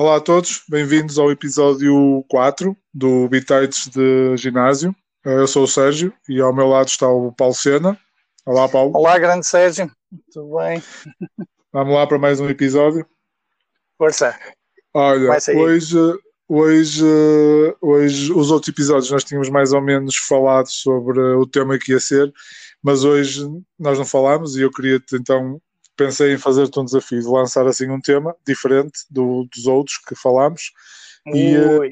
Olá a todos, bem-vindos ao episódio 4 do Bitites de Ginásio. Eu sou o Sérgio e ao meu lado está o Paulo Sena. Olá, Paulo. Olá, grande Sérgio. Tudo bem? Vamos lá para mais um episódio. Força. Olha, hoje, hoje, hoje, os outros episódios nós tínhamos mais ou menos falado sobre o tema que ia ser, mas hoje nós não falámos e eu queria então pensei em fazer-te um desafio de lançar assim um tema diferente do, dos outros que falámos e, uh,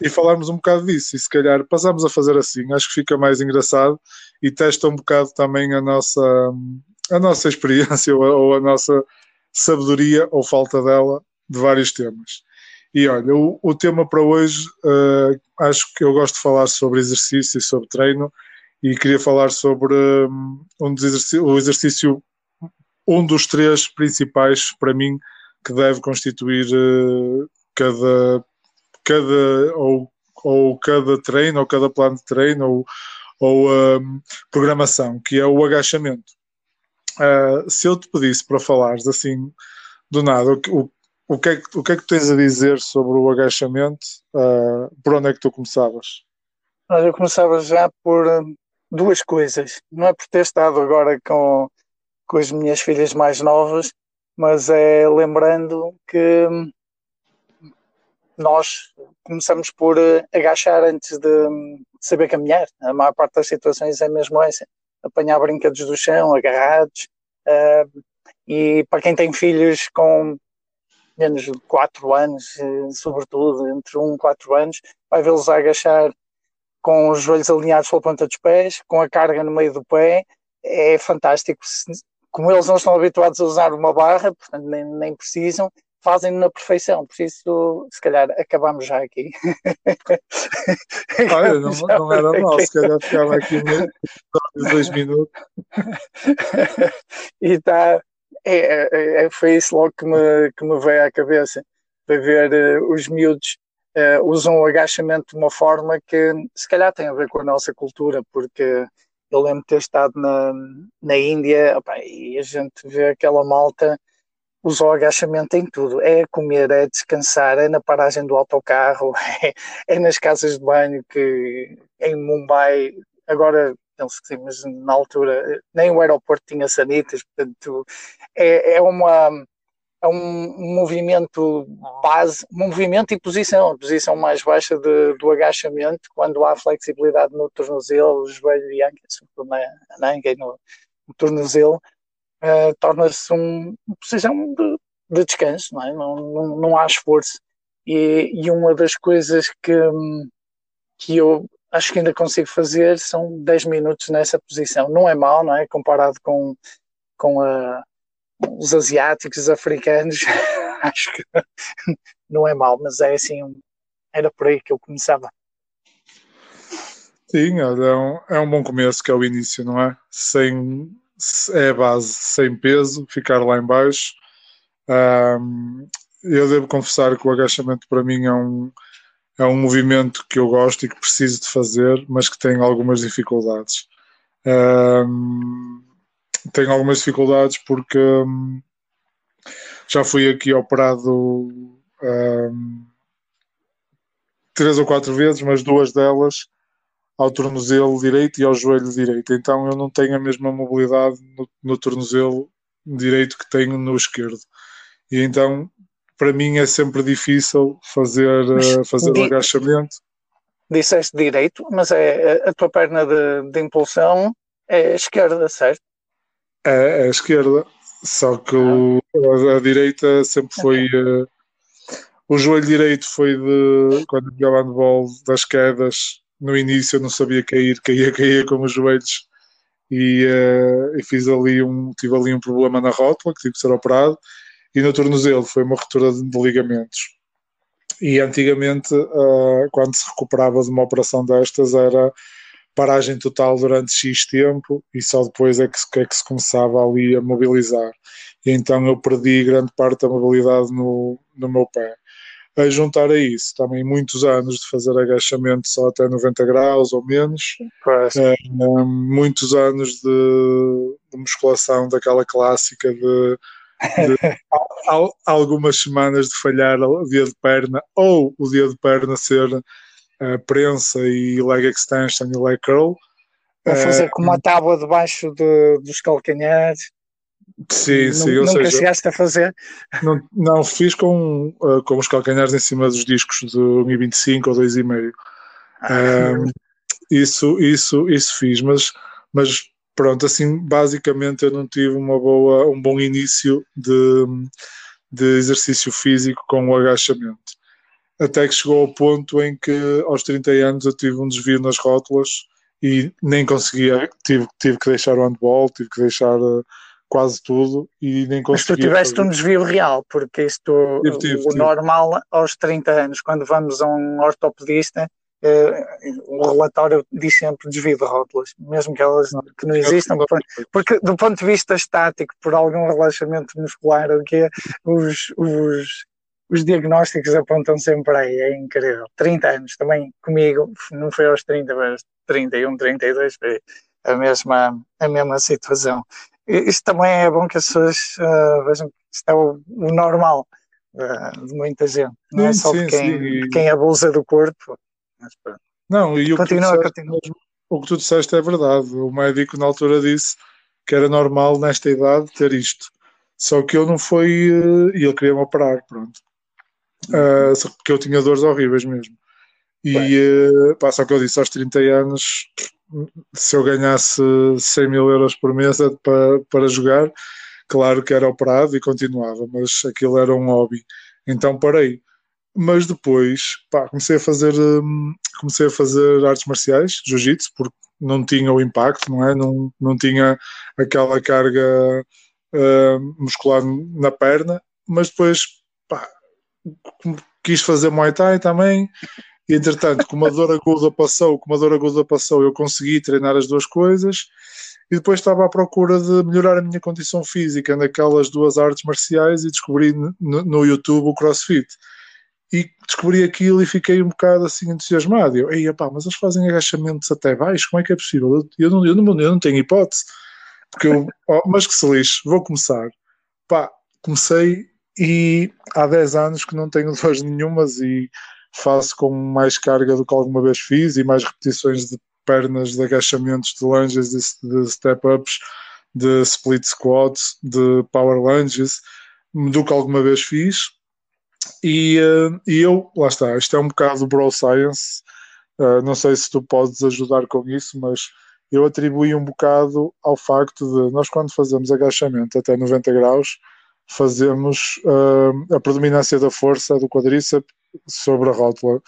e falarmos um bocado disso. E se calhar passamos a fazer assim, acho que fica mais engraçado e testa um bocado também a nossa, a nossa experiência ou a, ou a nossa sabedoria ou falta dela de vários temas. E olha, o, o tema para hoje, uh, acho que eu gosto de falar sobre exercício e sobre treino, e queria falar sobre um, um exercício, o exercício um dos três principais para mim que deve constituir uh, cada, cada ou, ou cada treino ou cada plano de treino ou, ou uh, programação, que é o agachamento. Uh, se eu te pedisse para falares assim do nada, o, o, que é que, o que é que tens a dizer sobre o agachamento? Uh, por onde é que tu começavas? Eu começava já por duas coisas. Não é por ter estado agora com com as minhas filhas mais novas, mas é lembrando que nós começamos por eh, agachar antes de saber caminhar. A maior parte das situações é mesmo essa: apanhar brinquedos do chão, agarrados. Uh, e para quem tem filhos com menos de 4 anos, eh, sobretudo entre 1 e 4 anos, vai vê-los agachar com os joelhos alinhados pela ponta dos pés, com a carga no meio do pé. É fantástico como eles não estão habituados a usar uma barra, portanto nem, nem precisam, fazem na perfeição. Por isso, se calhar, acabamos já aqui. Olha, não, não era mal, se calhar ficava aqui dois minutos. e está. É, é, é, foi isso logo que me, que me veio à cabeça. Para ver uh, os miúdos uh, usam o agachamento de uma forma que se calhar tem a ver com a nossa cultura, porque eu lembro de ter estado na, na Índia opa, e a gente vê aquela malta usa o agachamento em tudo. É comer, é descansar, é na paragem do autocarro, é, é nas casas de banho que em Mumbai, agora penso que sim, mas na altura nem o aeroporto tinha sanitas, portanto é, é uma é um movimento base, movimento e posição, a posição mais baixa de, do agachamento, quando há flexibilidade no tornozelo, joelho e anca, sobretudo na, na anca e no, no tornozelo, uh, torna-se um, uma posição de, de, descanso, não, é? não, não, não há esforço. E, e, uma das coisas que, que eu acho que ainda consigo fazer são 10 minutos nessa posição. Não é mal, não é? Comparado com, com a os asiáticos, os africanos, acho que não é mal, mas é assim, era por aí que eu começava. Sim, é um, é um bom começo, que é o início, não é? Sem, é a base, sem peso, ficar lá em baixo. Um, eu devo confessar que o agachamento para mim é um, é um movimento que eu gosto e que preciso de fazer, mas que tem algumas dificuldades. Um, tenho algumas dificuldades porque hum, já fui aqui operado hum, três ou quatro vezes, mas duas delas ao tornozelo direito e ao joelho direito. Então eu não tenho a mesma mobilidade no, no tornozelo direito que tenho no esquerdo. E então para mim é sempre difícil fazer, uh, fazer o agachamento. Disseste direito, mas é a tua perna de, de impulsão é esquerda, certo? É, é a esquerda. Só que o, a, a, direita sempre foi. Uh, o joelho direito foi de. Quando jogava handball, das quedas. No início eu não sabia cair, caía, caía com os joelhos. E, uh, e fiz ali um. Tive ali um problema na rótula, que tive que ser operado. E no tornozelo foi uma ruptura de, de ligamentos. E antigamente, uh, quando se recuperava de uma operação destas, era paragem total durante X tempo e só depois é que, é que se começava ali a mobilizar. E então eu perdi grande parte da mobilidade no, no meu pé. A juntar a isso, também muitos anos de fazer agachamento só até 90 graus ou menos, é, muitos anos de, de, musculação daquela clássica de de, algumas semanas de falhar o dia de perna ou o dia de perna ser uh, prensa e leg extension e leg curl. Ou fazer com uma tábua debaixo de, dos calcanhares. Sim, sim. Nunca seja, chegaste a fazer? Não, não fiz com, uh, com os calcanhares em cima dos discos de 1,25 ou 2,5. Ah, um, isso, isso, isso fiz, mas, mas pronto, assim, basicamente eu não tive uma boa, um bom início de, de exercício físico com o agachamento. Até que chegou ao ponto em que aos 30 anos eu tive um desvio nas rótulas e nem conseguia, tive, tive que deixar o handball, tive que deixar uh, quase tudo e nem conseguia. Mas tu tiveste fazer. um desvio real, porque isto, tive, tive, o tive. normal aos 30 anos, quando vamos a um ortopedista, uh, o relatório diz sempre desvio de rótulas, mesmo que elas não, que não existam, porque do ponto de vista estático, por algum relaxamento muscular, o que os, os, os diagnósticos apontam sempre aí, é incrível. 30 anos, também comigo, não foi aos 30, mas 31, 32, foi a mesma, a mesma situação. Isto também é bom que as pessoas uh, vejam que isto é o, o normal uh, de muita gente, não é só sim, de quem, de quem abusa do corpo, não, e o continua, que, disseste, o que tu disseste é verdade. O médico na altura disse que era normal nesta idade ter isto. Só que eu não foi. Eh, e ele queria-me operar, pronto. Uh, porque eu tinha dores horríveis mesmo. E uh, pá, só que eu disse aos 30 anos: se eu ganhasse 100 mil euros por mês para, para jogar, claro que era operado e continuava, mas aquilo era um hobby. Então parei mas depois pá, comecei a fazer hum, comecei a fazer artes marciais, jiu-jitsu, porque não tinha o impacto, não é? Não, não tinha aquela carga uh, muscular na perna, mas depois pá, quis fazer Muay Thai também. E entretanto, como a dor aguda passou, como a dor aguda passou, eu consegui treinar as duas coisas e depois estava à procura de melhorar a minha condição física naquelas duas artes marciais e descobri no, no YouTube o CrossFit e descobri aquilo e fiquei um bocado assim entusiasmado. Eu, ei, pá, mas eles fazem agachamentos até baixo, como é que é possível? Eu, eu, não, eu, não, eu não tenho hipótese. Porque eu, oh, mas que se lixe, vou começar. Pá, comecei e há 10 anos que não tenho dores nenhumas e faço com mais carga do que alguma vez fiz e mais repetições de pernas, de agachamentos, de lunges, de, step-ups, de split squats, de power lunges do que alguma vez fiz. E, uh, e eu, lá está, isto é um bocado bro science, uh, não sei se tu podes ajudar com isso, mas eu atribuí um bocado ao facto de nós, quando fazemos agachamento até 90 graus, fazemos uh, a predominância da força do quadríceps sobre a rótula.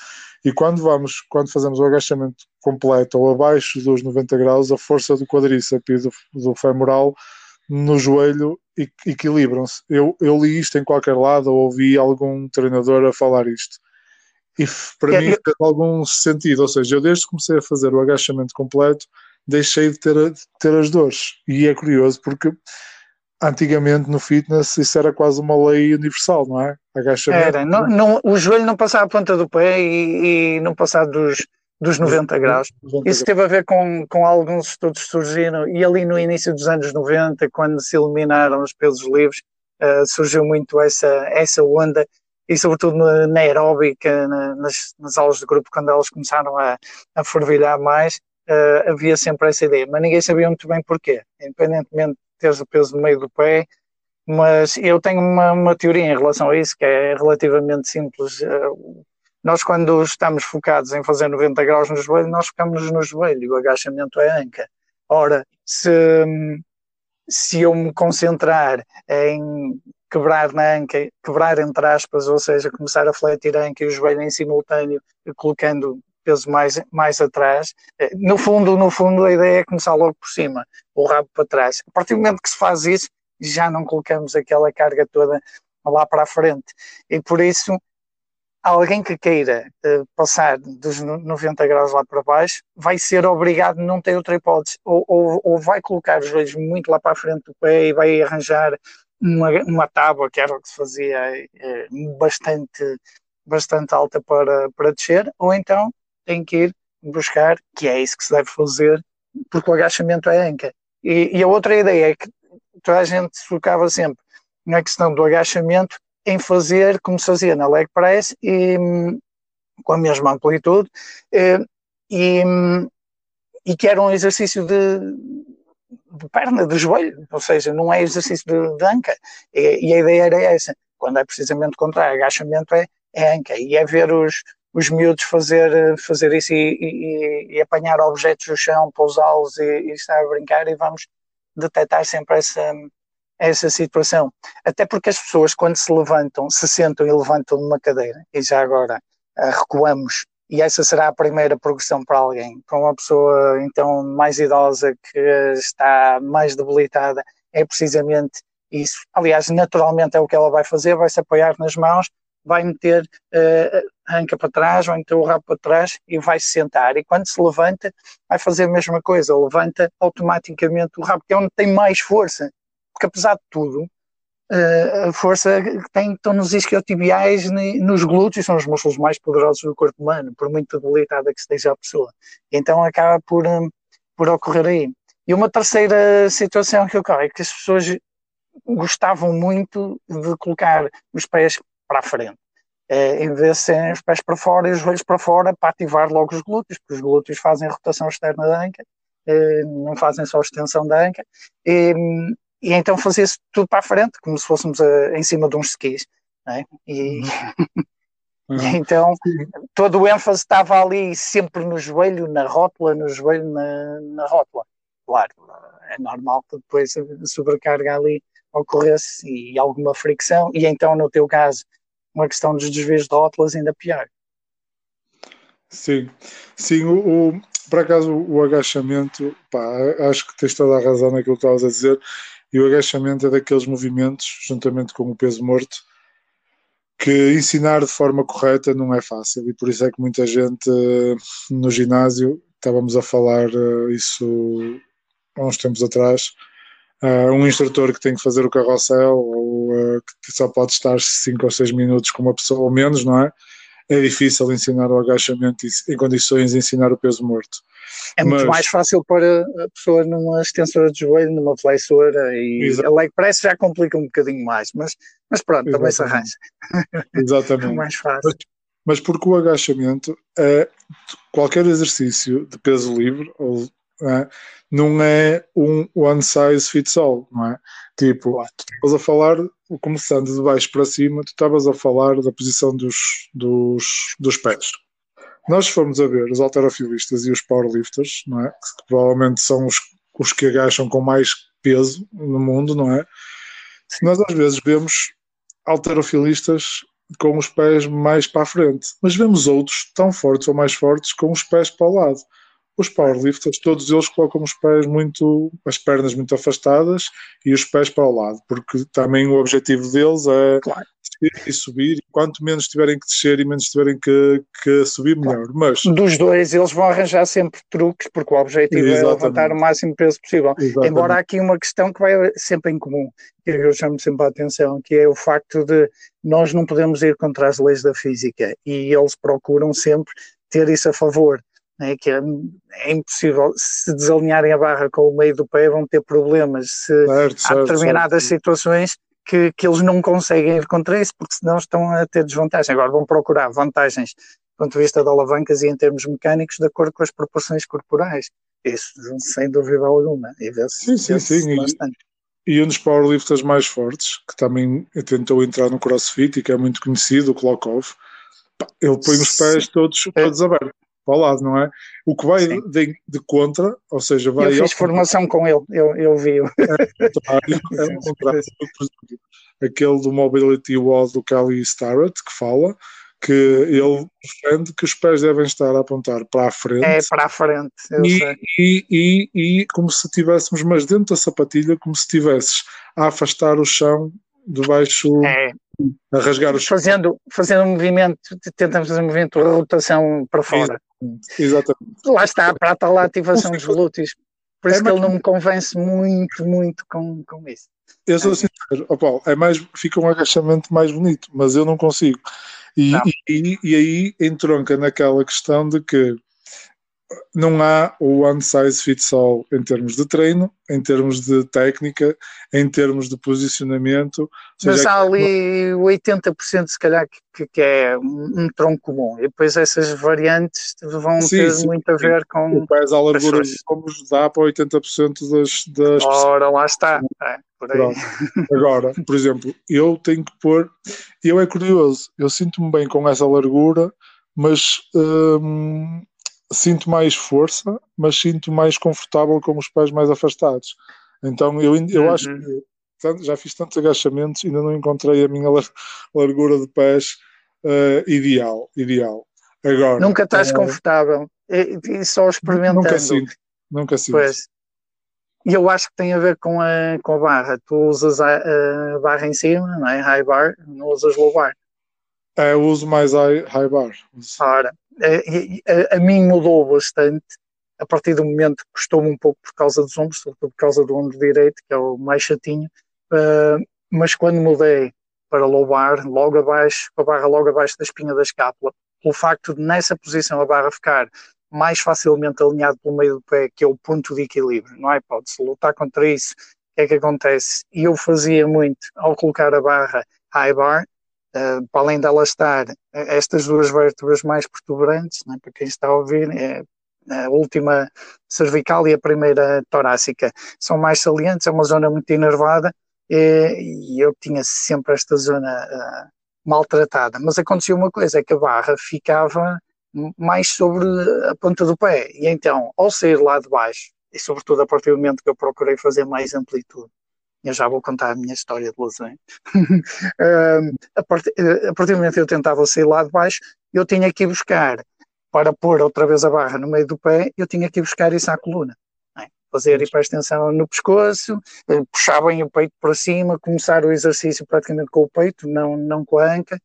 E quando vamos, quando fazemos o agachamento completo ou abaixo dos 90 graus, a força do quadríceps e do, do femoral no joelho equilibram-se. Eu, eu li isto em qualquer lado ou ouvi algum treinador a falar isto. E para é, mim fez algum sentido. Ou seja, eu desde que comecei a fazer o agachamento completo, deixei de ter, de ter as dores. E é curioso porque antigamente no fitness isso era quase uma lei universal, não é? Agachamento. Era, não, não, o joelho não passava a ponta do pé e, e não passava dos dos 90 graus. Isso teve a ver com, com alguns estudos que surgiram, e ali no início dos anos 90, quando se eliminaram os pesos livres, uh, surgiu muito essa, essa onda, e sobretudo na, na aeróbica, na, nas, nas, aulas de grupo, quando elas começaram a, a fervilhar mais, uh, havia sempre essa ideia, mas ninguém sabia muito bem porquê, independentemente de teres o peso no meio do pé, mas eu tenho uma, uma teoria em relação a isso, que é relativamente simples. Uh, nós, quando estamos focados em fazer 90 graus no joelho, nós ficamos no joelho o agachamento é anca. Ora, se, se eu me concentrar em quebrar na anca, quebrar entre aspas, ou seja, começar a fletir a anca e o joelho em simultâneo, colocando peso mais, mais atrás. Eh, no fundo, no fundo, a ideia é começar logo por cima, o rabo para trás. A partir do momento que se faz isso, já não colocamos aquela carga toda lá para a frente. E por isso alguém que queira uh, passar dos 90 graus lá para baixo vai ser obrigado, não ter outra hipótese, ou, ou, ou, vai colocar os joelhos muito lá para a frente do pé e vai arranjar uma, uma tábua, que era o que se fazia eh, bastante, bastante alta para, para descer, ou então tem que ir buscar, que é isso que se deve fazer, porque o agachamento é anca. E, e a outra ideia é que toda a gente focava sempre na questão do agachamento em fazer como se fazia na leg press e, com a mesma amplitude eh, e, e que era um exercício de, de perna, de joelho, ou seja, não é exercício de, de anca. E, e, a ideia era essa, quando é precisamente contrário, agachamento é, é anca, e é ver os, os miúdos fazer, fazer isso e, e, e apanhar objetos do chão, pousá-los e, e estar a brincar, e vamos detectar sempre essa, essa situação. Até porque as pessoas, quando se levantam, se sentam e levantam numa cadeira, e já agora uh, recuamos, e essa será a primeira progressão para alguém. Para uma pessoa, então, mais idosa, que está mais debilitada, é precisamente isso. Aliás, naturalmente é o que ela vai fazer, vai se apoiar nas mãos, vai meter a anca para trás, vai meter o rabo para trás e vai se sentar. E quando se levanta, vai fazer a mesma coisa, levanta automaticamente o rabo, que é onde tem mais força porque apesar de tudo, uh, a força que tem estão nos isquiotibiais, nos glúteos, são os músculos mais poderosos do corpo humano, por muito debilitada que esteja a pessoa. Então acaba por, um, por ocorrer aí. E uma terceira situação que ocorre é que as pessoas gostavam muito de colocar os pés para a frente. Uh, em vez de serem os pés para fora e os joelhos para fora para ativar logo os glúteos, porque os glúteos fazem rotação externa da anca, uh, não fazem só extensão da anca, e, e então fazia-se tudo para a frente, como se fôssemos a, eh, em cima de uns skis. É? E, uhum. então todo o ênfase estava ali sempre no joelho, na rótula, no joelho, na, na rótula. Claro, é normal que depois a sobrecarga ali ocorresse e alguma fricção, e então no teu caso uma questão dos desvios de rótulas ainda pior. Sim, sim, o, o, por acaso o agachamento, pá, acho que tens toda a razão naquilo que estavas a dizer. E o agachamento é daqueles movimentos, juntamente com o peso morto, que ensinar de forma correta não é fácil. E por isso é que muita gente no ginásio, estávamos a falar eh, isso há uns tempos atrás, Uh, um instrutor que tem que fazer o carrossel ou uh, que só pode estar 5 ou 6 minutos com uma pessoa ou menos, não é? É difícil ensinar o agachamento e, em condições de ensinar o peso morto. É muito Mas, mais fácil para a pessoa numa extensora de joelho, numa flexora e exatamente. a leg press já complica um bocadinho mais, mas, mas pronto, também se arranja. Exatamente. é mais fácil. Mas, mas, porque o agachamento é qualquer exercício de peso livre ou é, não é um one size fits all, não é? Tipo, tu estavas a falar, começando de baixo para cima, tu estavas a falar da posição dos, dos, dos pés nós formos a ver os alterofilistas e os powerlifters, não é? que provavelmente são os, os que agacham com mais peso no mundo, não é? Nós às vezes vemos alterofilistas com os pés mais para a frente, mas vemos outros tão fortes ou mais fortes com os pés para o lado. Os powerlifters, todos eles colocam os pés muito, as pernas muito afastadas e os pés para o lado, porque também o objetivo deles é claro e subir, e quanto menos tiverem que descer e menos tiverem que, que subir, melhor. Mas dos dois, eles vão arranjar sempre truques, porque o objetivo Exatamente. é levantar o máximo peso possível. Exatamente. Embora há aqui uma questão que vai sempre em comum, que eu chamo sempre a atenção, que é o facto de nós não podemos ir contra as leis da física e eles procuram sempre ter isso a favor. É, que é, é, impossível, se desalinharem a barra com o meio do pé, vão ter problemas. Se certo, há certo, determinadas certo. situações que, que eles não conseguem ir contra isso, porque senão estão a ter desvantagem. Agora vão procurar vantagens do ponto de vista de alavancas e em termos mecânicos, de acordo com as proporções corporais. Isso, sem dúvida alguma. E sim, sim, sim. Bastante. E, e um dos powerlifters mais fortes, que também tentou entrar no CrossFit e que é muito conhecido, o Klokov, ele põe os pés todos, todos abertos para o lado, não é? O que vai de, de, contra, ou seja, vai. Eu fiz formação com ele, eu, eu vi. -o. É, é contrário, aquele do Mobility Wall do Kelly Starrett, que fala que ele defende que os pés devem estar a apontar para a frente. É, para a frente, e, e, e, e, como se tivéssemos, mas dentro da sapatilha, como se estivesses a afastar o chão debaixo, é. A rasgar o chão. Fazendo, fazendo um movimento, tentamos fazer um movimento de rotação para fora. Exatamente. Lá está, para a tal ativação dos glúteos. Por isso é que ele não me convence muito, muito com, com isso. Eu sou sincero, oh Paulo, é mais, fica um agachamento mais bonito, mas eu não consigo. E, não. e, e, aí entronca naquela questão de que não há o one size fits all em termos de treino, em termos de técnica, em termos de posicionamento. Mas há ali 80% se calhar que, que é um, tronco comum e depois essas variantes vão sim, ter sim, muito a ver com. O pés à largura ombros dá para 80% das, das Ora, lá está. É, Agora, por exemplo, eu tenho que pôr. Eu é curioso, eu sinto-me bem com essa largura, mas. Hum, sinto mais força, mas sinto mais confortável com os pés mais afastados. Então eu, eu uhum. acho que já fiz tantos agachamentos e ainda não encontrei a minha largura de pés uh, ideal, ideal. Agora, nunca estás uh, confortável e, e, só experimentando. Nunca sinto, nunca sinto. Pois. E eu acho que tem a ver com a, com a barra. Tu usas a, a barra em cima, não é? High bar, não usas low bar. É, eu uso mais high, high bar. Ora, a, a, mim mudou bastante. A partir do momento que custou-me um pouco por causa dos ombros, sobretudo por causa do ombro direito, que é o mais chatinho, uh, mas quando mudei para low bar, logo abaixo, com a barra logo abaixo da espinha da escápula, pelo facto de nessa posição a barra ficar mais facilmente alinhado pelo meio do pé, que é o ponto de equilíbrio, não há hipótese, lutar contra isso, o que é que acontece? E eu fazia muito, ao colocar a barra high bar, Uh, para além dela estar estas duas vértebras mais protuberantes, né, para quem está a ouvir, é a última cervical e a primeira torácica, são mais salientes, é uma zona muito enervada e, e eu tinha sempre esta zona uh, maltratada. Mas acontecia uma coisa, é que a barra ficava mais sobre a ponta do pé, e então, ao sair lá de baixo, e sobretudo a partir do momento que eu procurei fazer mais amplitude, eu já vou contar a minha história de lesões. a, partir, a partir do momento que eu tentava sair lá de baixo, eu tinha que ir buscar, para pôr outra vez a barra no meio do pé, eu tinha que ir buscar isso à coluna. É? Fazer hiperextensão no pescoço, eh, puxar bem o peito para cima, começar o exercício praticamente com o peito, não, não com a anca.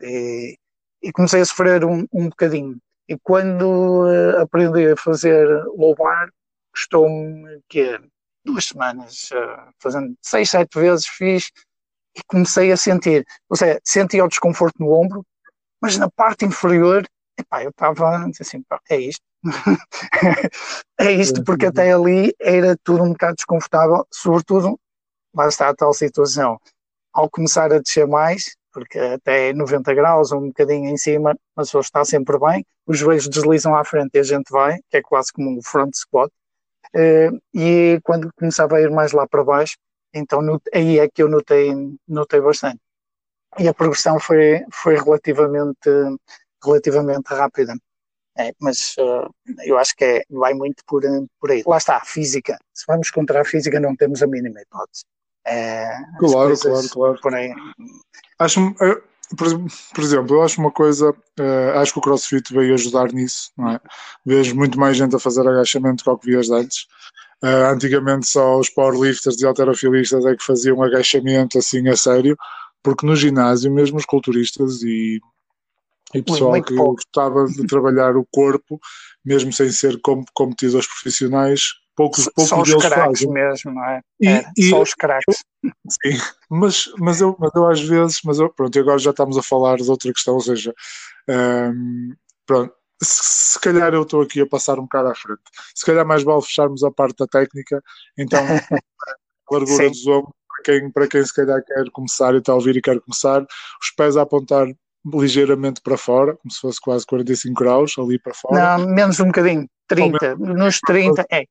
E, e comecei a sofrer um, um bocadinho. E quando uh, aprendi a fazer low bar, custou-me que duas semanas, uh, fazendo seis, sete vezes, fiz e comecei a sentir, ou seja, sentia o desconforto no ombro, mas na parte inferior, epá, eu estava assim, é isto. é isto, porque até ali era tudo um bocado desconfortável, sobretudo, lá está a tal situação, ao começar a descer mais, porque até 90 graus ou um bocadinho em cima, a pessoa está sempre bem, os joelhos deslizam à frente e a gente vai, que é quase como um front squat, e quando começava a ir mais lá para baixo, então aí é que eu notei, notei bastante. E a progressão foi, foi relativamente, relativamente rápida. É, mas uh, eu acho que é, vai muito por, por aí. Lá está, a física. Se vamos contra a física, não temos a mínima hipótese. É, claro, claro, claro. Aí. Acho, por, por, exemplo, eu acho uma coisa, uh, acho que o CrossFit veio ajudar nisso, não é? Vejo muito mais gente a fazer agachamento do que vias antes. Uh, antigamente só os powerlifters e alterofilistas é que faziam agachamento assim a sério, porque no ginásio mesmo os culturistas e, e pessoal muito que pouco. gostava de trabalhar o corpo, mesmo sem ser competidores profissionais, poucos, poucos só os craques mesmo, não é? E, é e, só os craques. Sim, mas, mas, eu, mas eu às vezes, mas eu, pronto, agora já estamos a falar de outra questão, ou seja, um, pronto, se, se, calhar eu estou aqui a passar um bocado à frente. Se calhar mais vale fecharmos a parte da técnica, então a largura dos ombros, para quem, para quem se calhar quer começar e está a ouvir e quer começar, os pés a apontar ligeiramente para fora, como se fosse quase 45 graus ali para fora. Não, menos um bocadinho, 30, nos 30, é,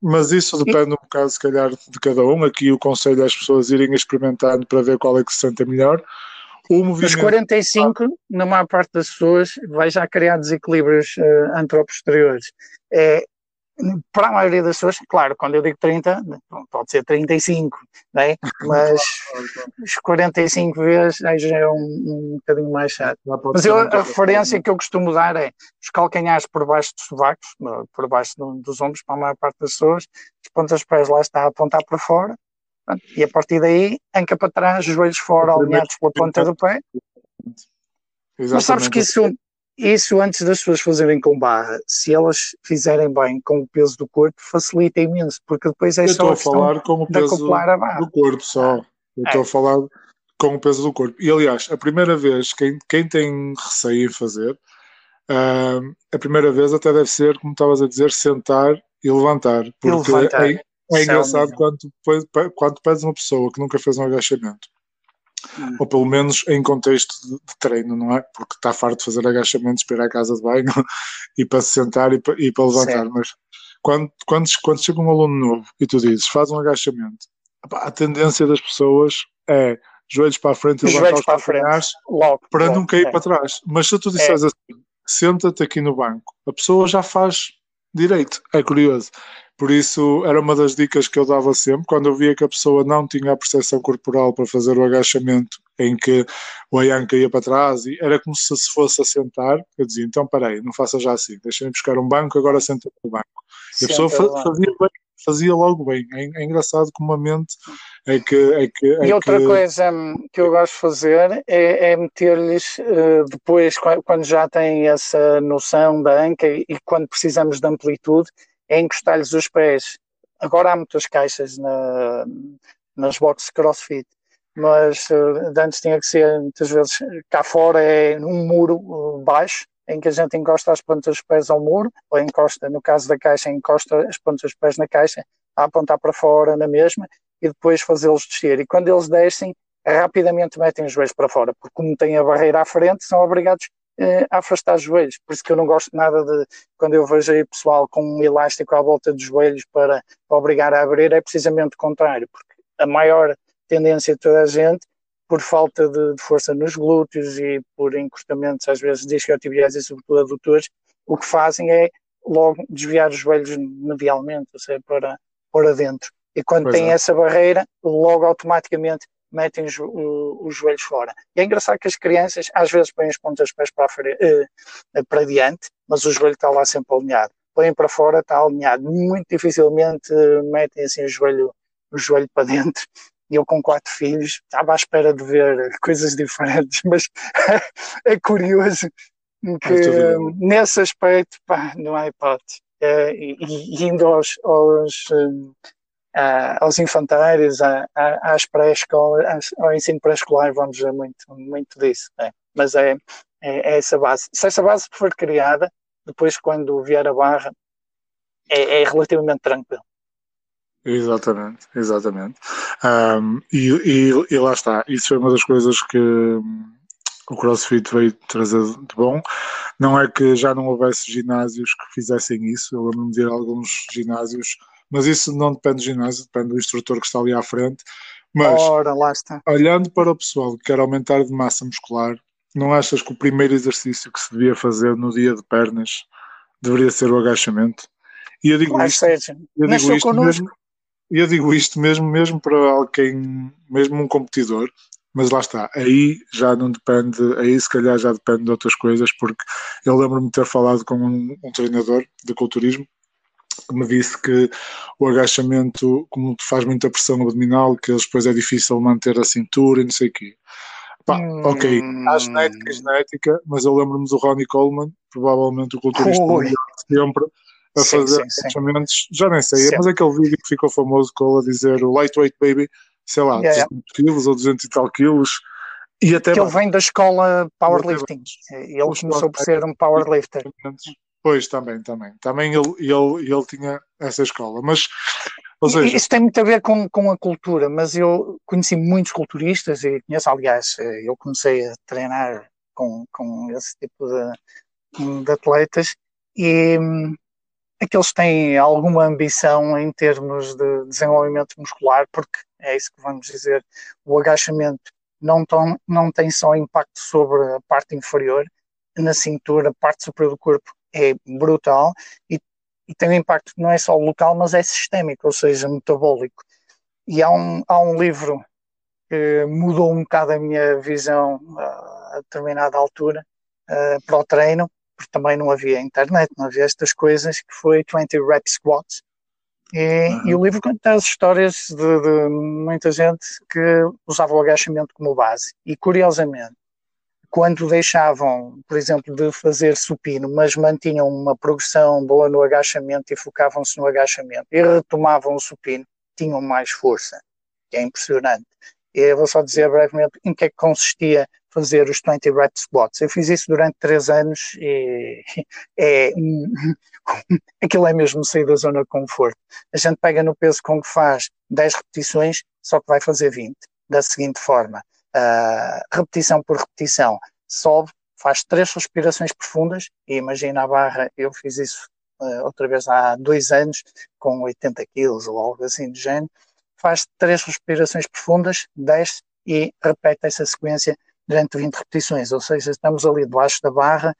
mas isso depende um bocado, se calhar, de cada um. Aqui o conselho é as pessoas irem experimentando para ver qual é que se sente melhor. O movimento... Nos 45, na maior parte das pessoas, vai já criar desequilíbrios uh, anteroposteriores. É, para a maioria das pessoas, claro, quando eu digo 30, pode ser 35, né? mas os 45 vezes aí já é um, um bocadinho mais chato. Mas eu, a referência que eu costumo dar é os calcanhares por baixo dos sovacos, por baixo dos ombros, para a maior parte das pessoas, as pontas dos pés lá está a apontar para fora, e a partir daí, anca para trás, joelhos fora, alinhados pela ponta do pé. Exatamente. Mas sabes que isso isso antes das pessoas fazerem com barra, se elas fizerem bem com o peso do corpo, facilita imenso, porque depois é eu só a, a falar com o peso do corpo só. Eu é. estou a falar com o peso do corpo. E aliás, a primeira vez, quem, quem tem receio em fazer, Uh, a primeira vez até deve ser, como estavas a dizer, sentar e levantar. Porque levantar. é, é engraçado quando, quando pedes uma pessoa que nunca fez um agachamento, hum. ou pelo menos em contexto de, de, treino, não é? Porque está farto de fazer agachamentos para ir à casa de banho e para se sentar e para, e para levantar. Sim. Mas quando, quando, quando chega um aluno novo e tu dizes faz um agachamento, a tendência das pessoas é joelhos para a frente e levantar os para frente, logo, para logo, não cair é. para trás. Mas se tu disseres é. assim, senta-te aqui no banco, a pessoa já faz direito. É curioso. Por isso, era uma das dicas que eu dava sempre. Quando eu via que a pessoa não tinha a percepção corporal para fazer o agachamento, em que o Ayan caía para trás, e era como se se fosse a sentar, eu dizia: então, peraí, não faça já assim, deixa-me buscar um banco, agora senta no banco. E a pessoa fazia bem, fazia logo bem. É, é, engraçado como a mente é que. É que é e outra que... coisa que eu gosto de fazer é, é meter-lhes uh, depois, quando já têm essa noção da anca e, e quando precisamos de amplitude, é encostar-lhes os pés. Agora há muitas caixas na, nas boxes crossfit, mas uh, antes tinha que ser, muitas vezes, cá fora é um muro baixo, em que a gente encosta as pontas dos pés ao muro, ou encosta, no caso da caixa, encosta as pontas dos pés na caixa, a apontar para fora na mesma, e depois fazê-los descer. E quando eles descem, rapidamente metem os joelhos para fora, porque como têm a barreira à frente, são obrigados eh, a afastar os joelhos. Por isso que eu não gosto nada de, quando eu vejo aí pessoal com um elástico à volta dos joelhos para, para obrigar a abrir, é precisamente o contrário, porque a maior tendência de toda a gente por falta de, de, força nos glúteos e por encostamentos, às vezes, discotibiais e sobretudo adutores, o que fazem é logo desviar os joelhos medialmente, ou seja, para, para dentro. E quando pois tem é. essa barreira, logo automaticamente metem os, os, joelhos fora. E é engraçado que as crianças às vezes põem as pontas dos pés para, uh, para diante, mas o joelho está lá sempre alinhado. Põem para fora, está alinhado. Muito dificilmente metem assim o joelho, o joelho para dentro e eu com quatro filhos estava à espera de ver coisas diferentes, mas é curioso que nesse aspecto pá, não há hipótese. É, e, e, indo aos, aos, aos infantários, às pré-escolas, ao ensino pré-escolar, vamos ver muito, muito disso. É. Mas é, é, é, essa base. Se essa base for criada, depois quando vier a barra, é, é relativamente tranquilo. Exatamente, exatamente. Um, e, e, e, lá está, isso foi uma das coisas que o CrossFit veio trazer de bom. Não é que já não houvesse ginásios que fizessem isso, eu lembro-me de a alguns ginásios, mas isso não depende do ginásio, depende do instrutor que está ali à frente. Mas, Ora, lá está. olhando para o pessoal que quer aumentar de massa muscular, não achas que o primeiro exercício que se devia fazer no dia de pernas deveria ser o agachamento? E eu digo claro isto, seja. eu digo isto mesmo, eu digo isto mesmo, mesmo para alguém, mesmo um competidor, mas lá está, aí já não depende, aí se calhar já depende de outras coisas, porque eu lembro-me de ter falado com um, um treinador de culturismo que me disse que o agachamento, como faz muita pressão abdominal, que depois é difícil manter a cintura e não sei o quê. Pá, hum. ok, há genética, genética, mas eu lembro-me do Ronnie Coleman, provavelmente o culturista sempre, a sim, fazer agachamentos, já nem sei, sim. mas aquele vídeo que ficou famoso com ele a dizer o lightweight baby, sei lá, yeah, 200 quilos ou 200 e tal quilos. E até que ele vem da escola powerlifting. Ele começou por ser um powerlifter. Pois, também, também. Também ele, ele, ele tinha essa escola. Mas, seja... Isso tem muito a ver com, com a cultura, mas eu conheci muitos culturistas e conheço, aliás, eu comecei a treinar com, com esse tipo de, de atletas e hum, é que eles têm alguma ambição em termos de desenvolvimento muscular, porque é isso que vamos dizer, o agachamento não, tão, não tem só impacto sobre a parte inferior, na cintura, a parte superior do corpo é brutal e, e tem um impacto não é só local, mas é sistémico, ou seja, metabólico. E há um, há um livro que mudou um bocado a minha visão uh, a determinada altura uh, para o treino, porque também não havia internet, não havia estas coisas, que foi 20 Rep Squats. E, uhum. e o livro conta as histórias de, de, muita gente que usava o agachamento como base. E curiosamente, quando deixavam, por exemplo, de fazer supino, mas mantinham uma progressão boa no agachamento e focavam-se no agachamento e retomavam o supino, tinham mais força. É impressionante. Eu vou só dizer brevemente em que é que consistia fazer os 20 rep squats. Eu fiz isso durante três anos e é, aquilo é mesmo sair da zona de conforto. A gente pega no peso com que faz 10 repetições, só que vai fazer 20, da seguinte forma, uh, repetição por repetição, sobe, faz três respirações profundas, e imagina a barra, eu fiz isso uh, outra vez há dois anos, com 80 quilos ou algo assim do género, faz três respirações profundas, desce e repete essa sequência durante 20 repetições, ou seja, estamos ali debaixo da barra,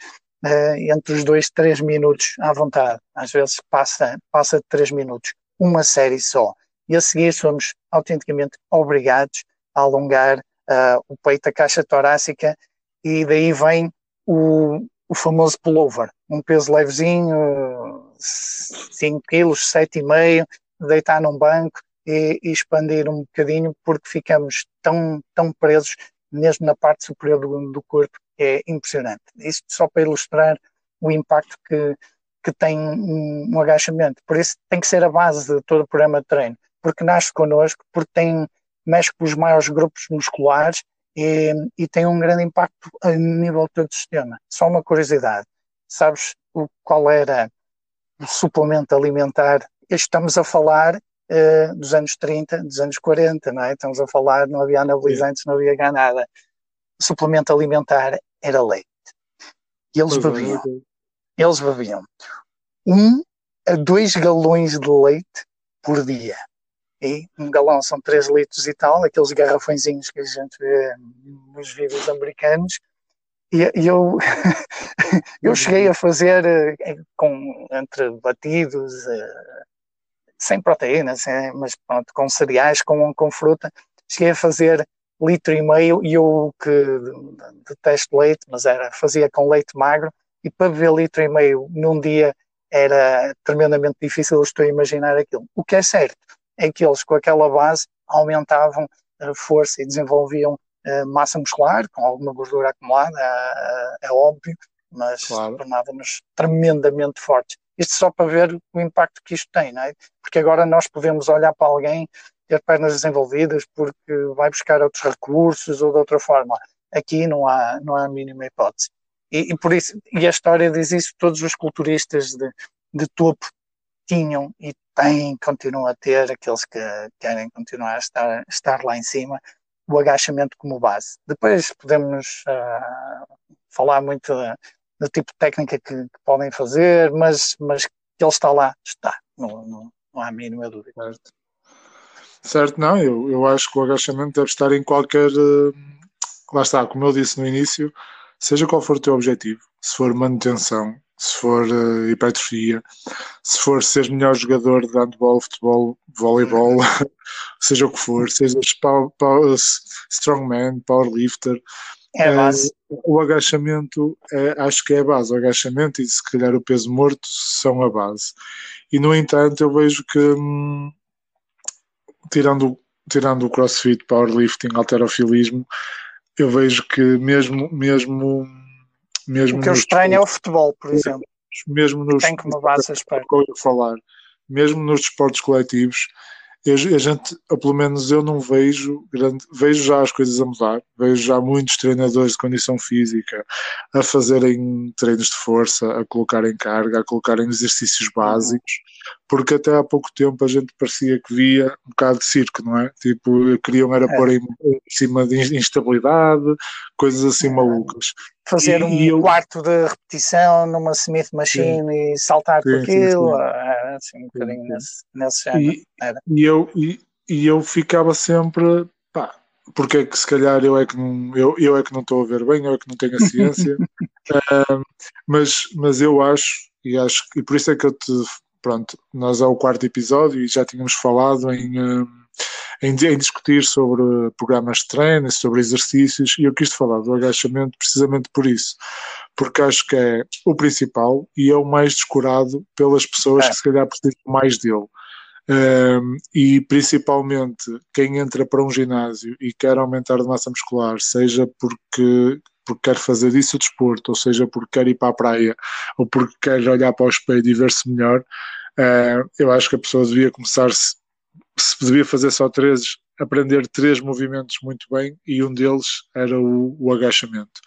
uh, entre os dois, três minutos à vontade, às vezes passa, passa de três minutos, uma série só, e a seguir somos autenticamente obrigados a alongar uh, o peito, a caixa torácica, e daí vem o, o famoso pullover, um peso levezinho, 5 quilos, 7,5, deitar num banco e, e, expandir um bocadinho, porque ficamos tão, tão presos, mesmo na parte superior do, do corpo, é impressionante. Isto só para ilustrar o impacto que, que tem um, um, agachamento. Por isso tem que ser a base de todo o programa de treino, porque nasce connosco, porque tem, mexe com os maiores grupos musculares e, e, tem um grande impacto a nível de todo o sistema. Só uma curiosidade, sabes o, qual era o suplemento alimentar? Estamos a falar uh, dos anos 30, dos anos 40, não é? Estamos a falar, não havia anabolizantes, não havia nada. O suplemento alimentar era leite. E eles bebiam. Eles bebiam um a dois galões de leite por dia e um galão são 3 litros e tal, aqueles garrafõezinhos que a gente vê nos vídeos americanos. E, e eu, eu cheguei a fazer eh, com, entre batidos, eh, sem proteínas, mas pronto, com cereais, com, com fruta, cheguei a fazer litro e meio e eu que detesto leite, mas era, fazia com leite magro e para beber litro e meio num dia era tremendamente difícil, eu estou a imaginar aquilo. O que é certo é que eles, com aquela base, aumentavam a força e desenvolviam uh, massa muscular, com alguma gordura acumulada, é, é óbvio, mas claro. tornava-nos tremendamente fortes. Isto só para ver o impacto que isto tem, não é? Porque agora nós podemos olhar para alguém, ter pernas desenvolvidas, porque vai buscar outros recursos ou de outra forma. Aqui não há, não há a mínima hipótese. E, e por isso, e a história diz isso, todos os culturistas de, de topo tinham e têm, continuam a ter, aqueles que querem continuar a estar, estar lá em cima, o agachamento como base. Depois podemos uh, falar muito do tipo de técnica que, que, podem fazer, mas, mas que ele está lá, está, não, não, não há a mínima dúvida. Certo. certo, não, eu, eu acho que o agachamento deve estar em qualquer. Uh, lá está, como eu disse no início, seja qual for o teu objetivo, se for manutenção, se for uh, hipertrofia, se for ser melhor jogador de handball, futebol, voleibol, seja o que for, seja power, power, strongman, powerlifter, é a base. Uh, o agachamento é, acho que é a base. O agachamento e se calhar o peso morto são a base. E no entanto, eu vejo que hum, tirando, tirando o crossfit, powerlifting, alterofilismo, eu vejo que mesmo, mesmo mesmo o que eu estranho é o futebol, por exemplo. Mesmo nos Tem que esse aspecto. falar, mesmo nos desportos coletivos, a gente, pelo menos eu não vejo grande, vejo já as coisas a mudar, vejo já muitos treinadores de condição física a fazerem treinos de força, a colocarem carga, a colocarem exercícios uhum. básicos, porque até há pouco tempo a gente parecia que via um bocado de circo, não é? Tipo, queriam era é. pôr em, em, cima de instabilidade, coisas assim é. malucas. Fazer e, um e eu... quarto de repetição numa Smith Machine sim. e saltar sim, por aquilo, sim, é, assim, um bocadinho nesse, nesse género. E, e, eu, e, e eu ficava sempre, pá, porque é que se calhar eu é que não eu, eu é que não estou a ver bem, eu é que não tenho a ciência, uh, mas, mas eu acho e acho e por isso é que eu te pronto, nós é o quarto episódio e já tínhamos falado em, hum, em, em, discutir sobre programas de treino, sobre exercícios, e eu quis falar do agachamento precisamente por isso, porque acho que é o principal e é o mais descurado pelas pessoas é. que se calhar precisam mais dele. Um, e principalmente quem entra para um ginásio e quer aumentar de massa muscular, seja porque porque quer fazer disso o desporto, ou seja, porque quer ir para a praia, ou porque quer olhar para o espelho e ver-se melhor, uh, eu acho que a pessoa devia começar, se, se devia fazer só três, aprender três movimentos muito bem e um deles era o, o agachamento.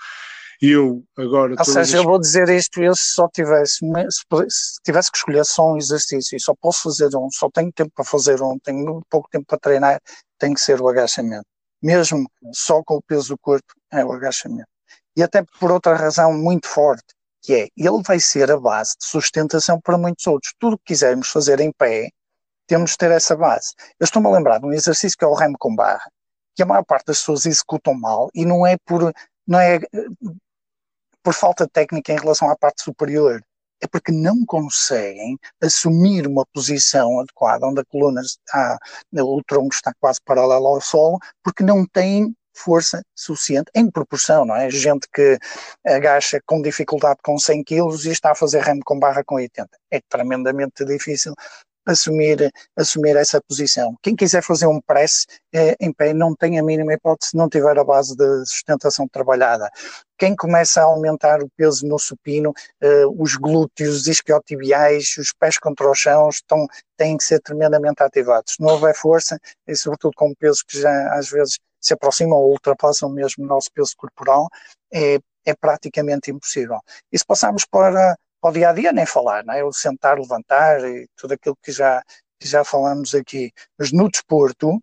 E eu agora. Ou seja, as... eu vou dizer isto: eu se só tivesse, se tivesse que escolher só um exercício e só posso fazer um, só tenho tempo para fazer um, tenho pouco tempo para treinar, tem que ser o agachamento. Mesmo só com o peso do corpo, é o agachamento. E até por outra razão muito forte, que é ele vai ser a base de sustentação para muitos outros. Tudo que quisermos fazer em pé, temos de ter essa base. Eu estou-me a lembrar de um exercício que é o remo com barra, que a maior parte das pessoas executam mal e não é por, não é por falta de técnica em relação à parte superior. É porque não conseguem assumir uma posição adequada, onde a coluna está, o tronco está quase paralelo ao solo, porque não têm força suficiente em proporção, não é? Gente que agacha com dificuldade com 100 kg e está a fazer remo com barra com 80. É tremendamente difícil assumir, assumir essa posição. Quem quiser fazer um press eh, em pé não tem a mínima hipótese se não tiver a base de sustentação trabalhada. Quem começa a aumentar o peso no supino, eh, os glúteos isquiotibiais, os pés contra o chão estão, têm que ser tremendamente ativados. Se não houver força, e sobretudo com pesos que já às vezes se aproximam ou ultrapassam mesmo o nosso peso corporal, é, é praticamente impossível. E se passarmos para ao dia a dia nem falar, não é? O sentar, levantar e tudo aquilo que já, que já falamos aqui. Mas no desporto,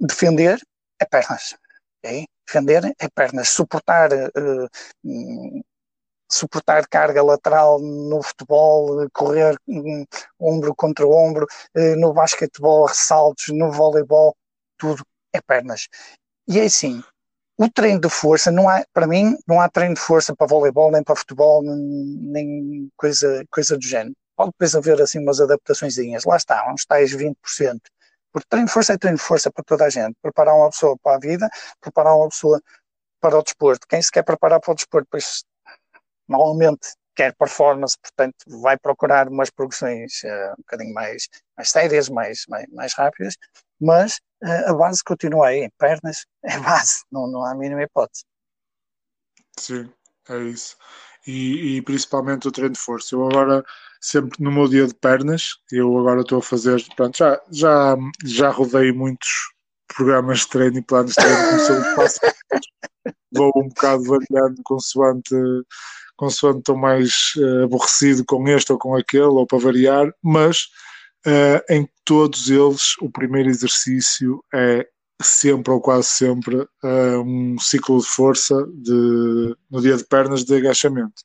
defender é pernas. Okay? Defender é pernas. Suportar. Uh, suportar carga lateral no futebol, correr um, ombro contra ombro, uh, no basquetebol, ressaltos, no voleibol, tudo é pernas. E é assim, o treino de força, não há, para mim, não há treino de força para voleibol, nem para futebol, nem coisa, coisa do género. Pode depois haver assim umas adaptações. Lá está, uns tais 20%. Porque treino de força é treino de força para toda a gente. Preparar uma pessoa para a vida, preparar uma pessoa para o desporto. Quem se quer preparar para o desporto, pois normalmente quer performance, portanto vai procurar umas progressões uh, um bocadinho mais, mais sérias, mais, mais, mais rápidas, mas uh, a base continua aí, pernas é base, não, não há a mínima hipótese. Sim, é isso. E, e, principalmente o treino de força. Eu agora, sempre no meu dia de pernas, eu agora estou a fazer, pronto, já, já, já rodei muitos programas de treino e planos de treino, comecei a passo, vou um bocado variando consoante consoante estou mais uh, aborrecido com este ou com aquele, ou para variar, mas uh, em todos eles o primeiro exercício é sempre ou quase sempre uh, um ciclo de força de, no dia de pernas de agachamento.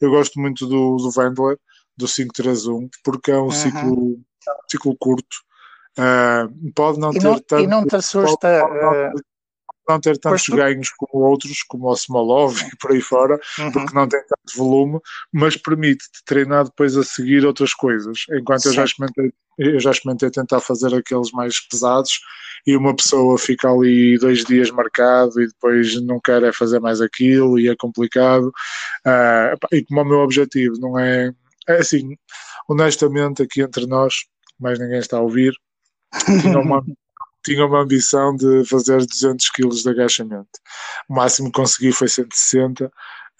Eu gosto muito do, do Wendler, do 531, porque é um, uhum. ciclo, ciclo curto. Uh, pode não e ter não, tanto. E não te assusta. Pode, pode, não ter tantos tu... ganhos como outros, como o Smolov e por aí fora, uhum. porque não tem tanto volume, mas permite-te treinar depois a seguir outras coisas. Enquanto eu já experimentei, eu já experimentei tentar fazer aqueles mais pesados e uma pessoa fica ali dois dias marcado e depois não quer é fazer mais aquilo e é complicado. Uh, e como o meu objetivo não é, é assim, honestamente, aqui entre nós, mais ninguém está a ouvir, tinha uma, tinha uma ambição de fazer 200 kg de agachamento. O máximo que consegui foi 160, uh,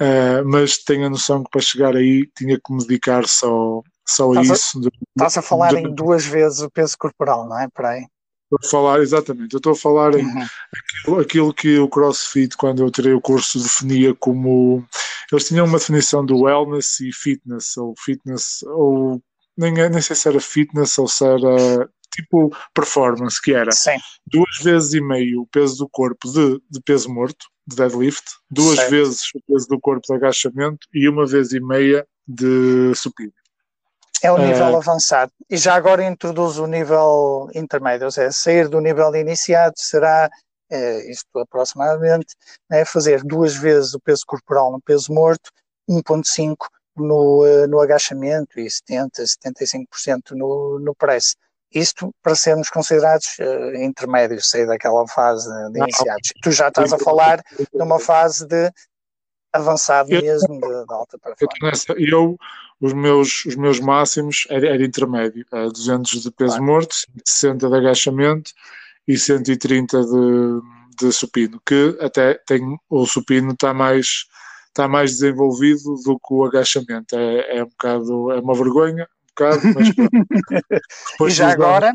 eh, mas tenho a noção que para chegar aí tinha que me dedicar só, só a isso. estás a falar de, em duas vezes o peso corporal, não é? Para aí. Estou a falar, exatamente, eu estou a falar em uhum. aquilo, aquilo, que o CrossFit, quando eu tirei o curso, definia como. Eles tinham uma definição do wellness e fitness, ou fitness, ou nem, nem sei se era fitness ou se era tipo performance, que era Sim. duas vezes e meio o peso do corpo de, de peso morto, de deadlift, duas certo. vezes o peso do corpo de agachamento e uma vez e meia de supino. É o nível é... avançado. E já agora introduz o nível intermédio, ou seja, sair do nível iniciado será, é, isto aproximadamente, é fazer duas vezes o peso corporal no peso morto, 1.5 no, eh, no agachamento e 70, 75% no, no press. Isto para sermos considerados uh, intermédios, sair daquela fase de iniciados. Tu já estás a falar numa fase de avançado mesmo, de, de alta performance. Eu, os meus, os meus máximos era, era intermédio, é 200 de peso claro. morto, 60 de agachamento e 130 de, de supino, que até tem, o supino está mais está mais desenvolvido do que o agachamento. É, é um bocado, é uma vergonha, bocado, mas e já agora,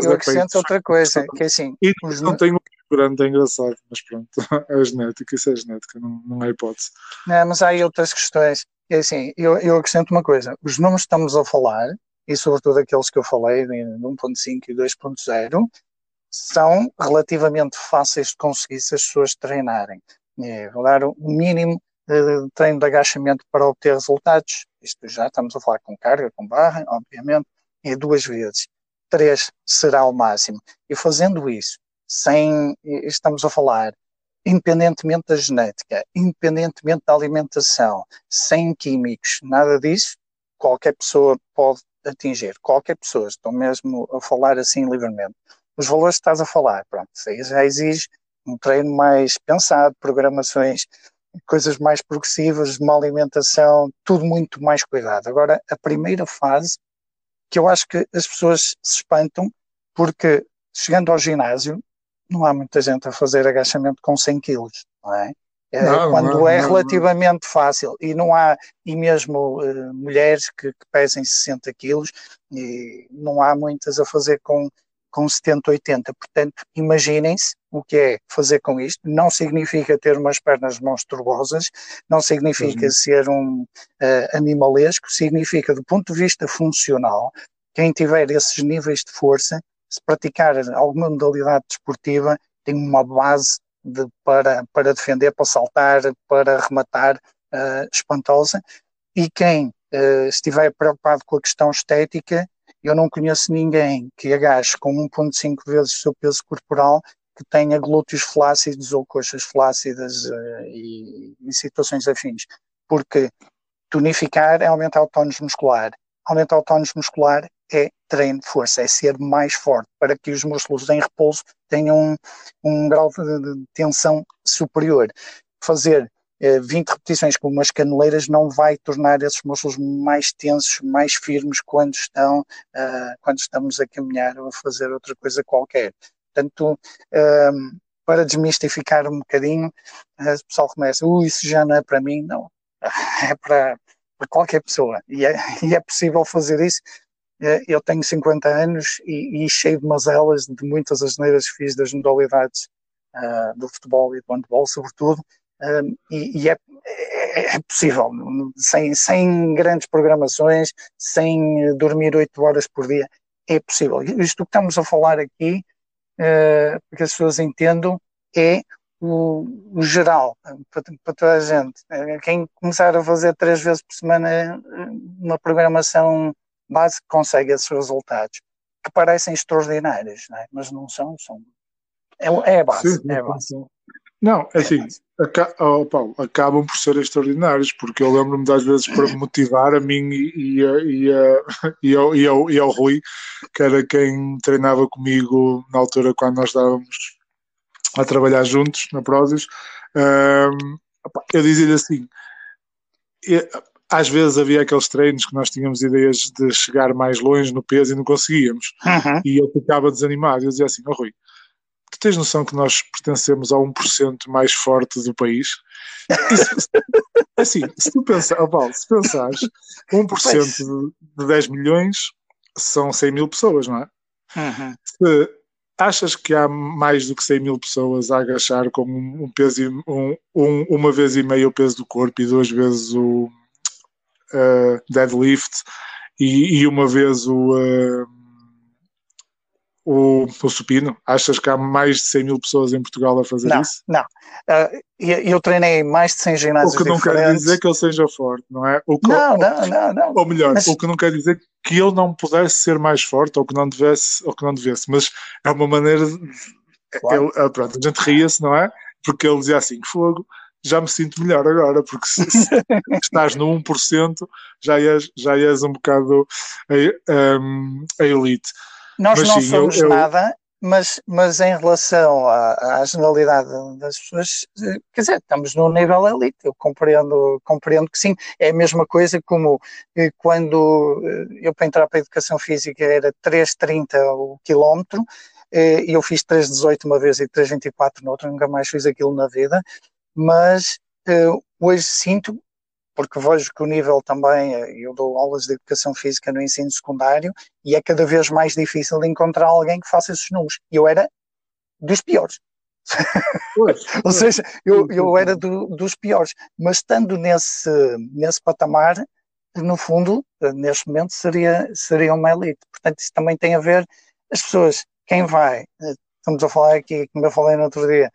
eu acrescento outra coisa, que é assim. E os... não tem um grande, é engraçado, mas pronto, é genética, isso é genética, não, não é hipótese. Não, mas há aí outras questões. É assim, eu, eu acrescento uma coisa: os números que estamos a falar, e sobretudo aqueles que eu falei, de 1.5 e 2.0, são relativamente fáceis de conseguir se as pessoas treinarem. É, dar o mínimo treino de agachamento para obter resultados. Isto já estamos a falar com carga, com barra, obviamente, é duas vezes. Três será o máximo. E fazendo isso, sem, estamos a falar, independentemente da genética, independentemente da alimentação, sem químicos, nada disso, qualquer pessoa pode atingir. Qualquer pessoa, estou mesmo a falar assim livremente. Os valores que estás a falar, pronto, já exige um treino mais pensado, programações, coisas mais progressivas, uma alimentação, tudo muito mais cuidado. Agora, a primeira fase, que eu acho que as pessoas se espantam, porque chegando ao ginásio, não há muita gente a fazer agachamento com 100 quilos, não é? é não, quando não, é não, relativamente fácil e não há, e mesmo uh, mulheres que, que pesem 60 quilos, e não há muitas a fazer com com 70, 80. Portanto, imaginem-se o que é fazer com isto. Não significa ter umas pernas monstruosas, não significa uhum. ser um uh, animalesco, significa, do ponto de vista funcional, quem tiver esses níveis de força, se praticar alguma modalidade desportiva, tem uma base de, para, para defender, para saltar, para rematar uh, espantosa. E quem uh, estiver preocupado com a questão estética, eu não conheço ninguém que agache com 1,5 vezes o seu peso corporal que tenha glúteos flácidos ou coxas flácidas uh, e, e, situações afins. Porque tonificar é aumentar o tónus muscular. Aumentar o tónus muscular é treino de força, é ser mais forte para que os músculos em repouso tenham um, um grau de, de tensão superior. Fazer 20 eh, repetições com umas caneleiras não vai tornar esses músculos mais tensos, mais firmes quando estão, uh, quando estamos a caminhar ou a fazer outra coisa qualquer. Portanto, uh, para desmistificar um bocadinho, uh, o pessoal começa, uh, isso já não é para mim, não, é para, para qualquer pessoa e é, e é possível fazer isso. Eu tenho 50 anos e, e cheio de mazelas de muitas asneiras que fiz das modalidades do futebol e do handball, sobretudo, um, e, e é, é, é, possível, sem, sem grandes programações, sem dormir oito horas por dia, é possível. Isto que estamos a falar aqui, uh, para que as pessoas entendam, é o, o geral, para, para, toda a gente. Quem começar a fazer três vezes por semana uma programação básica consegue esses resultados, que parecem extraordinários, não é? mas não são, são é, é a base. Sim, é a base. Não, é assim, aca oh, Paulo, acabam por ser extraordinários, porque eu lembro-me das vezes para me motivar a mim e, e, a, e, a, e, ao, e, ao, e ao Rui, que era quem treinava comigo na altura quando nós estávamos a trabalhar juntos na Prozis, um, eu dizia-lhe assim, às vezes havia aqueles treinos que nós tínhamos ideias de chegar mais longe no peso e não conseguíamos, uhum. e eu ficava desanimado, eu dizia assim, oh, Rui, tu tens noção que nós pertencemos a 1% mais forte do país? Isso, assim, se tu pensar, oh Paulo, se pensares, 1% de, de 10 milhões são 100 mil pessoas, não é? Uhum. Se achas que há mais do que 100 mil pessoas a agachar com um peso, um, um, uma vez e meia o peso do corpo e duas vezes o uh, deadlift e, e, uma vez o. Uh, o, o supino? Achas que há mais de 100 mil pessoas em Portugal a fazer não, isso? Não, uh, eu treinei mais de 100 ginásios O que não diferentes. quer dizer que ele seja forte, não é? O que, não, não, não, não. Ou melhor, mas... o que não quer dizer que ele não pudesse ser mais forte ou que não devesse, ou que não devesse, mas é uma maneira de... Claro. Ele, ah, pronto, a gente ria-se, não é? Porque ele dizia assim, fogo, já me sinto melhor agora, porque se, se estás no 1%, já és, já és um bocado a, um, a elite. Nós mas, não sim, somos eu, eu... nada, mas, mas em relação à, à, generalidade das pessoas, eh, quer dizer, estamos no nível elite, eu compreendo, compreendo que sim, é a mesma coisa como eh, quando eh, eu para entrar para a educação física era 3,30 o quilómetro, e eu fiz 3,18 uma vez e 3,24 noutra, nunca mais fiz aquilo na vida, mas hoje sinto porque vejo que o nível também, eh, eu dou aulas de educação física no ensino secundário e é cada vez mais difícil encontrar alguém que faça esses números. Eu era dos piores. Pois, Ou seja, eu, eu era do, dos piores, mas estando nesse, nesse patamar, no fundo, neste momento, seria, seria uma elite. Portanto, isso também tem a ver, as pessoas, quem vai, eh, estamos a falar aqui, como eu falei no outro dia,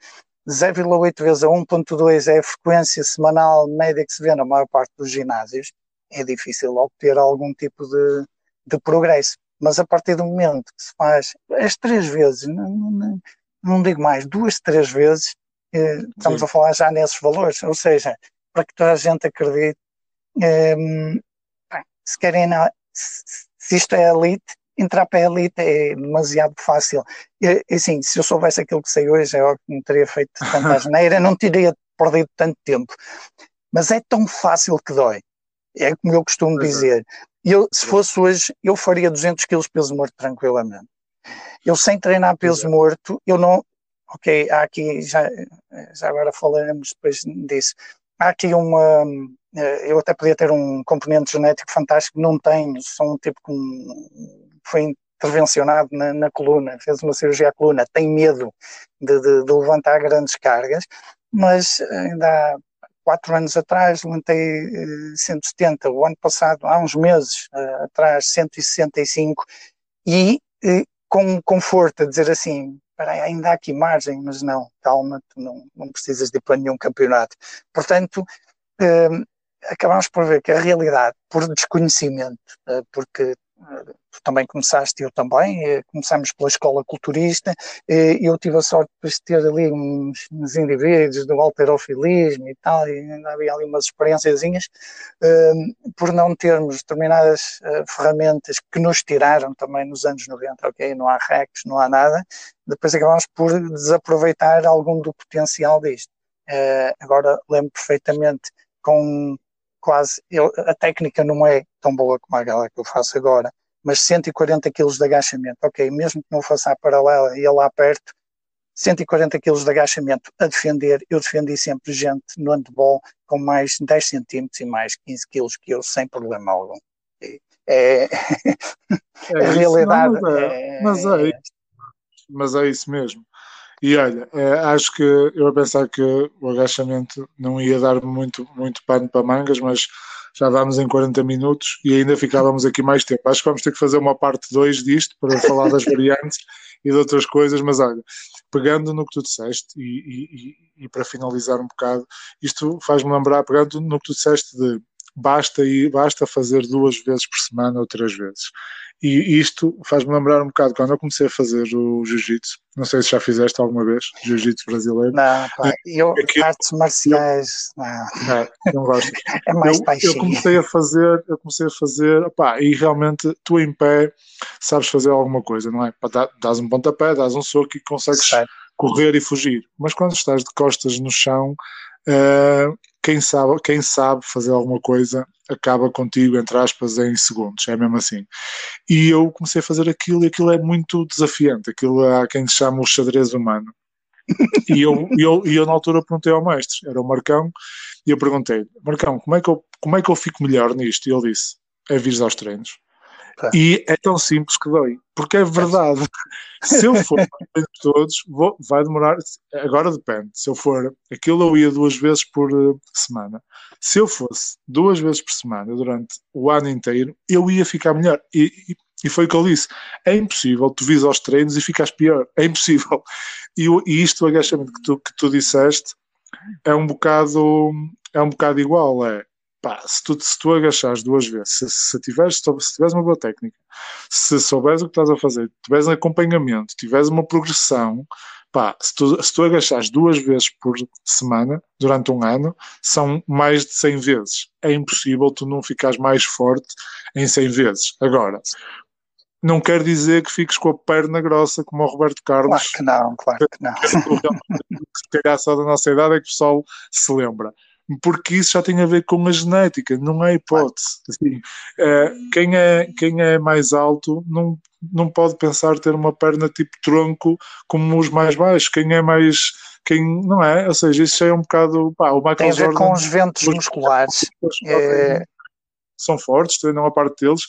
0,8 vezes a 1,2 é a frequência semanal média que se vê na maior parte dos ginásios, é difícil obter algum tipo de, de progresso. Mas a partir do momento que se faz as três vezes, não, não, não digo mais, duas, três vezes, eh, estamos Sim. a falar já nesses valores, ou seja, para que toda a gente acredite, eh, se querem, se, se isto é elite, entrar para a elite é demasiado fácil. E, assim, se eu soubesse aquilo que sei hoje, é óbvio que não teria feito tanta asneira, não teria perdido tanto tempo. Mas é tão fácil que dói. É como eu costumo é. dizer. Eu, se fosse hoje, eu faria 200 quilos peso morto tranquilamente. Eu sem treinar peso morto, eu não. Ok, há aqui, já, já agora falaremos depois disso. Há aqui uma. Eh, eu até podia ter um componente genético fantástico, não tenho, sou um tipo com foi intervencionado na, na, coluna, fez uma cirurgia à coluna, tem medo de, de, de, levantar grandes cargas, mas ainda há quatro anos atrás levantei 170, eh, o ano passado, há uns meses uh, atrás, 165, e com conforto a dizer assim, aí, ainda há aqui margem, mas não, calma, tu não, não precisas de ir para nenhum campeonato. Portanto, acabamos por ver que a realidade, por desconhecimento, porque tu também começaste, eu também, eh, começamos pela escola culturista, eh, eu tive a sorte de ter ali uns, uns indivíduos do alterofilismo e tal, e ainda havia ali umas experiênciazinhas, por não termos determinadas eh, ferramentas que nos tiraram também nos anos 90, ok, não há hacks, não há nada, depois acabamos por desaproveitar algum do potencial disto. agora lembro perfeitamente com quase, eu, a técnica não é tão boa como aquela que eu faço agora, mas 140 kg de agachamento, ok, mesmo que não faça a paralela e lá perto, 140 kg de agachamento a defender, eu defendi sempre gente no handball com mais 10 centímetros e mais 15 kg que eu, sem problema algum. É, é, é a realidade. Não, mas, é, mas, é, mas é isso mesmo. E olha, é, acho que eu a pensar que o agachamento não ia dar muito, muito pano para mangas, mas já vamos em 40 minutos e ainda ficávamos aqui mais tempo. Acho que vamos ter que fazer uma parte 2 disto para falar das variantes e de outras coisas, mas olha, pegando no que tu disseste e, e, e para finalizar um bocado, isto faz-me lembrar, pegando no que tu disseste de basta, ir, basta fazer duas vezes por semana ou três vezes. E isto faz-me lembrar um bocado quando eu comecei a fazer o jiu-jitsu. Não sei se já fizeste alguma vez jiu-jitsu brasileiro. Não, pá, eu Aqui, artes marciais, eu, não. É, não gosto. é mais eu, eu comecei a fazer, eu comecei a fazer, pá, e realmente tu em pé sabes fazer alguma coisa, não é? Dás um pontapé, dás um soco e consegues correr e fugir. Mas quando estás de costas no chão, uh, quem sabe, quem sabe fazer alguma coisa acaba contigo, entre aspas, em segundos, é mesmo assim. E eu comecei a fazer aquilo e aquilo é muito desafiante, aquilo há quem chama o xadrez humano. e eu, eu, eu na altura perguntei ao mestre, era o Marcão, e eu perguntei, Marcão, como é que eu, como é que eu fico melhor nisto? E ele disse, é vir aos treinos. E é tão simples que dói, porque é verdade. se eu for para todos, vou, vai demorar. Agora depende. Se eu for aquilo, eu ia duas vezes por uh, semana. Se eu fosse duas vezes por semana durante o ano inteiro, eu ia ficar melhor. E, e, e foi o que eu disse: é impossível tu vis aos treinos e ficas pior. É impossível. E, e isto, o agachamento que tu, que tu disseste, é um bocado, é um bocado igual. É pá, se tu, se tu agachares duas vezes, se, se, tiveres, se tiveres uma boa técnica, se souberes o que estás a fazer, tiveres um acompanhamento, tiveres uma progressão, pá, se tu, se tu agachares duas vezes por semana, durante um ano, são mais de 100 vezes. É impossível tu não ficares mais forte em 100 vezes. Agora, não quer dizer que fiques com a perna grossa como o Roberto Carlos. Claro que não, claro que não. Se calhar só da nossa idade é que o pessoal se lembra porque isso já tem a ver com a genética, não é hipótese. Assim, é, quem, é, quem é mais alto não, não pode pensar ter uma perna tipo tronco como os mais baixos. Quem é mais quem não é, ou seja, isso já é um bocado. Pá, o Michael Tem a ver Jordan, com os ventos musculares. É... São fortes, treinam a parte deles.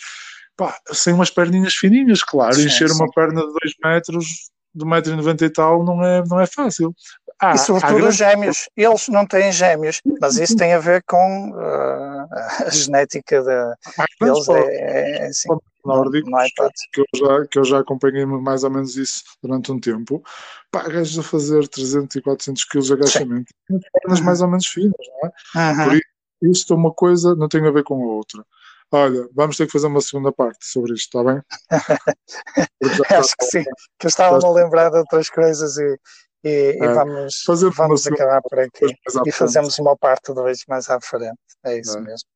Pá, sem umas perninhas fininhas, claro. Sim, encher sim. uma perna de 2 metros, de 1,90m e tal, não é, não é fácil. Ah, e sobretudo os gêmeos. Eles não têm gêmeos, mas isso tem a ver com uh, a genética da, deles. É, é, assim, nórdicos, não, não que, eu já, que eu já acompanhei mais ou menos isso durante um tempo. Pá, gajos a fazer 300 e 400 quilos de agachamento. Pernas mais ou menos finas, não é? Uhum. Por isso, isto é uma coisa, não tem a ver com a outra. Olha, vamos ter que fazer uma segunda parte sobre isto, está bem? Acho que sim, que eu estava a lembrar de outras coisas e, e, é, e vamos, vamos acabar por aqui e fazemos uma parte 2 mais à frente. É isso é. mesmo.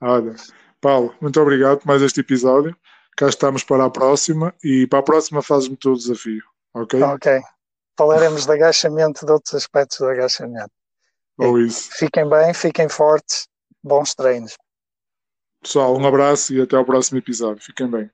Olha, Paulo, muito obrigado por mais este episódio. Cá estamos para a próxima e para a próxima fazes-me todo o desafio, ok? Ok. Falaremos de agachamento, de outros aspectos do agachamento. Ou isso. Fiquem bem, fiquem fortes, bons treinos. Pessoal, um abraço e até ao próximo episódio. Fiquem bem.